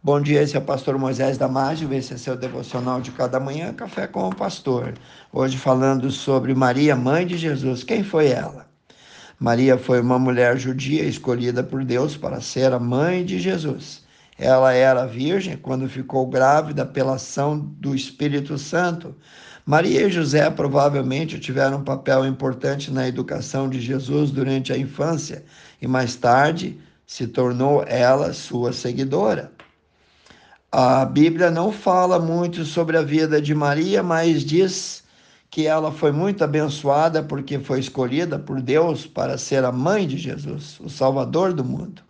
Bom dia, esse é o pastor Moisés Damásio, esse é seu devocional de cada manhã, Café com o Pastor. Hoje falando sobre Maria, mãe de Jesus. Quem foi ela? Maria foi uma mulher judia escolhida por Deus para ser a mãe de Jesus. Ela era virgem quando ficou grávida pela ação do Espírito Santo. Maria e José provavelmente tiveram um papel importante na educação de Jesus durante a infância e mais tarde se tornou ela sua seguidora. A Bíblia não fala muito sobre a vida de Maria, mas diz que ela foi muito abençoada porque foi escolhida por Deus para ser a mãe de Jesus, o Salvador do mundo.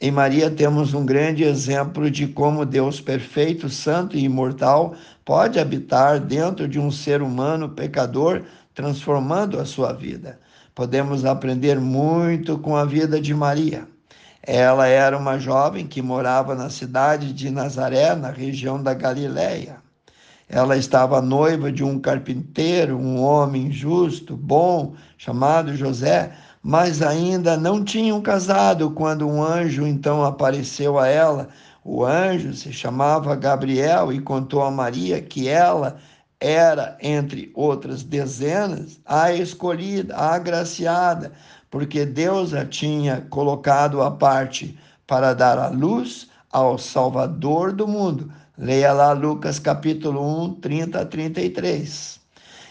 Em Maria temos um grande exemplo de como Deus perfeito, santo e imortal pode habitar dentro de um ser humano pecador, transformando a sua vida. Podemos aprender muito com a vida de Maria. Ela era uma jovem que morava na cidade de Nazaré, na região da Galiléia. Ela estava noiva de um carpinteiro, um homem justo, bom, chamado José, mas ainda não tinham casado quando um anjo então apareceu a ela. O anjo se chamava Gabriel e contou a Maria que ela era, entre outras dezenas, a escolhida, a agraciada, porque Deus a tinha colocado à parte para dar a luz ao Salvador do mundo. Leia lá Lucas capítulo 1, 30 a 33.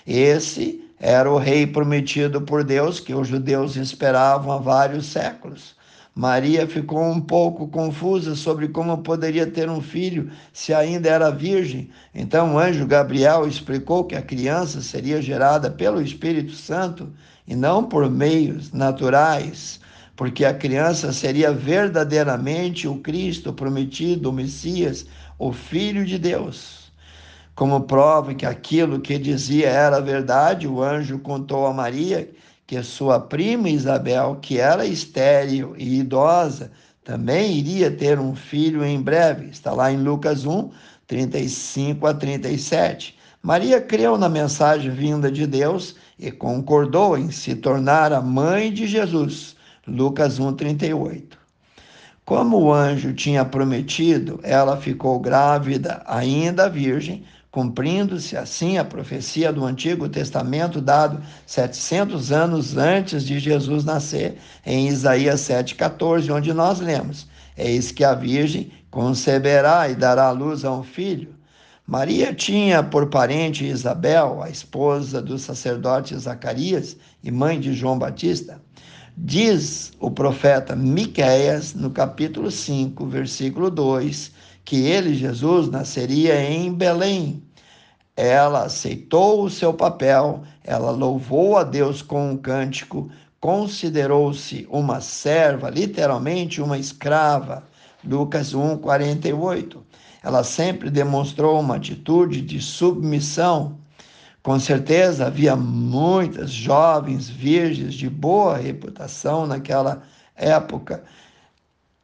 Esse era o rei prometido por Deus que os judeus esperavam há vários séculos. Maria ficou um pouco confusa sobre como poderia ter um filho se ainda era virgem. Então o anjo Gabriel explicou que a criança seria gerada pelo Espírito Santo e não por meios naturais, porque a criança seria verdadeiramente o Cristo prometido, o Messias, o Filho de Deus. Como prova que aquilo que dizia era verdade, o anjo contou a Maria que sua prima Isabel, que era estéril e idosa, também iria ter um filho em breve. Está lá em Lucas 1, 35 a 37. Maria creu na mensagem vinda de Deus e concordou em se tornar a mãe de Jesus. Lucas 1, 38. Como o anjo tinha prometido, ela ficou grávida, ainda virgem, cumprindo-se assim a profecia do Antigo Testamento dado 700 anos antes de Jesus nascer, em Isaías 7,14, onde nós lemos: Eis que a Virgem conceberá e dará luz a um filho. Maria tinha por parente Isabel, a esposa do sacerdote Zacarias e mãe de João Batista. Diz o profeta Miqueias, no capítulo 5, versículo 2, que ele, Jesus, nasceria em Belém. Ela aceitou o seu papel, ela louvou a Deus com um cântico, considerou-se uma serva, literalmente uma escrava. Lucas 1, 48. Ela sempre demonstrou uma atitude de submissão. Com certeza havia muitas jovens virgens de boa reputação naquela época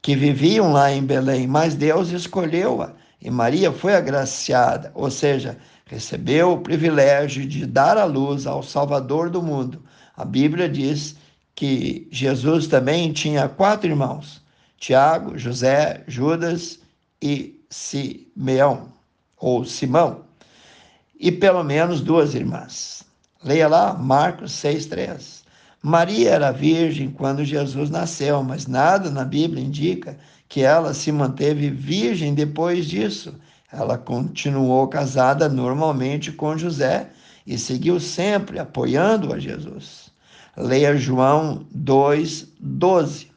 que viviam lá em Belém, mas Deus escolheu-a e Maria foi agraciada, ou seja, recebeu o privilégio de dar a luz ao Salvador do mundo. A Bíblia diz que Jesus também tinha quatro irmãos: Tiago, José, Judas e Simeão, ou Simão, e pelo menos duas irmãs. Leia lá Marcos 6,3. Maria era virgem quando Jesus nasceu, mas nada na Bíblia indica que ela se manteve virgem depois disso. Ela continuou casada normalmente com José e seguiu sempre apoiando a Jesus. Leia João 2:12.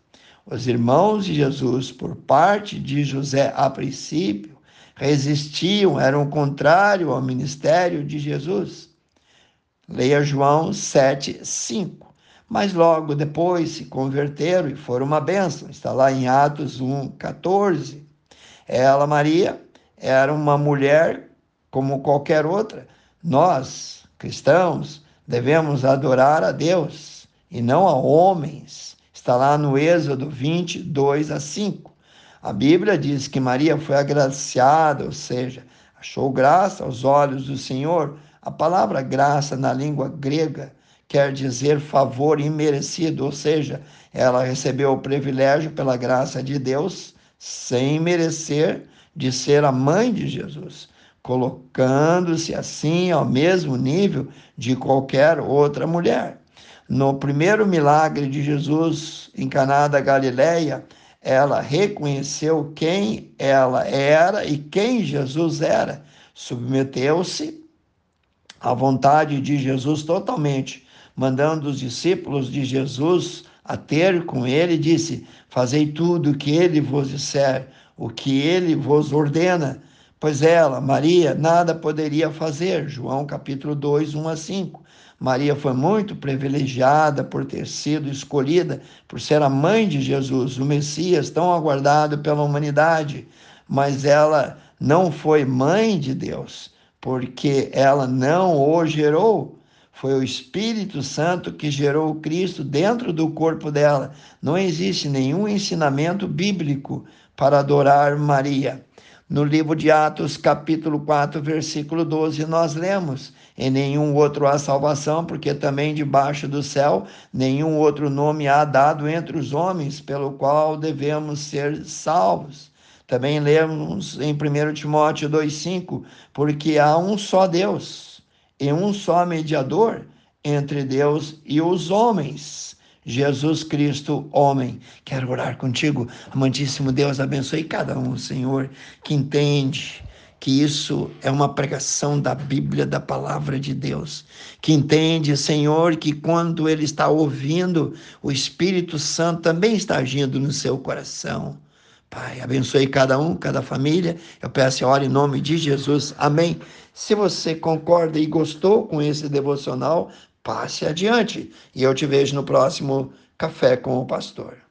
Os irmãos de Jesus, por parte de José a princípio, resistiam, eram contrário ao ministério de Jesus. Leia João 7:5 mas logo depois se converteram e foram uma bênção. Está lá em Atos 1, 14. Ela, Maria, era uma mulher como qualquer outra. Nós, cristãos, devemos adorar a Deus e não a homens. Está lá no Êxodo 20, 2 a 5. A Bíblia diz que Maria foi agraciada, ou seja, achou graça aos olhos do Senhor. A palavra graça na língua grega quer dizer favor imerecido, ou seja, ela recebeu o privilégio pela graça de Deus, sem merecer de ser a mãe de Jesus, colocando-se assim ao mesmo nível de qualquer outra mulher. No primeiro milagre de Jesus em Caná da Galileia, ela reconheceu quem ela era e quem Jesus era, submeteu-se à vontade de Jesus totalmente, mandando os discípulos de Jesus a ter com ele, disse: Fazei tudo o que ele vos disser, o que ele vos ordena. Pois ela, Maria, nada poderia fazer. João capítulo 2, 1 a 5. Maria foi muito privilegiada por ter sido escolhida por ser a mãe de Jesus, o Messias tão aguardado pela humanidade, mas ela não foi mãe de Deus, porque ela não o gerou. Foi o Espírito Santo que gerou o Cristo dentro do corpo dela. Não existe nenhum ensinamento bíblico para adorar Maria. No livro de Atos, capítulo 4, versículo 12, nós lemos: Em nenhum outro há salvação, porque também debaixo do céu nenhum outro nome há dado entre os homens, pelo qual devemos ser salvos. Também lemos em 1 Timóteo 2,5: Porque há um só Deus e um só mediador entre Deus e os homens Jesus Cristo, homem. Quero orar contigo, amantíssimo Deus, abençoe cada um, Senhor, que entende que isso é uma pregação da Bíblia, da palavra de Deus, que entende, Senhor, que quando ele está ouvindo, o Espírito Santo também está agindo no seu coração. Pai, abençoe cada um, cada família. Eu peço e oro em nome de Jesus. Amém. Se você concorda e gostou com esse devocional, passe adiante. E eu te vejo no próximo Café com o Pastor.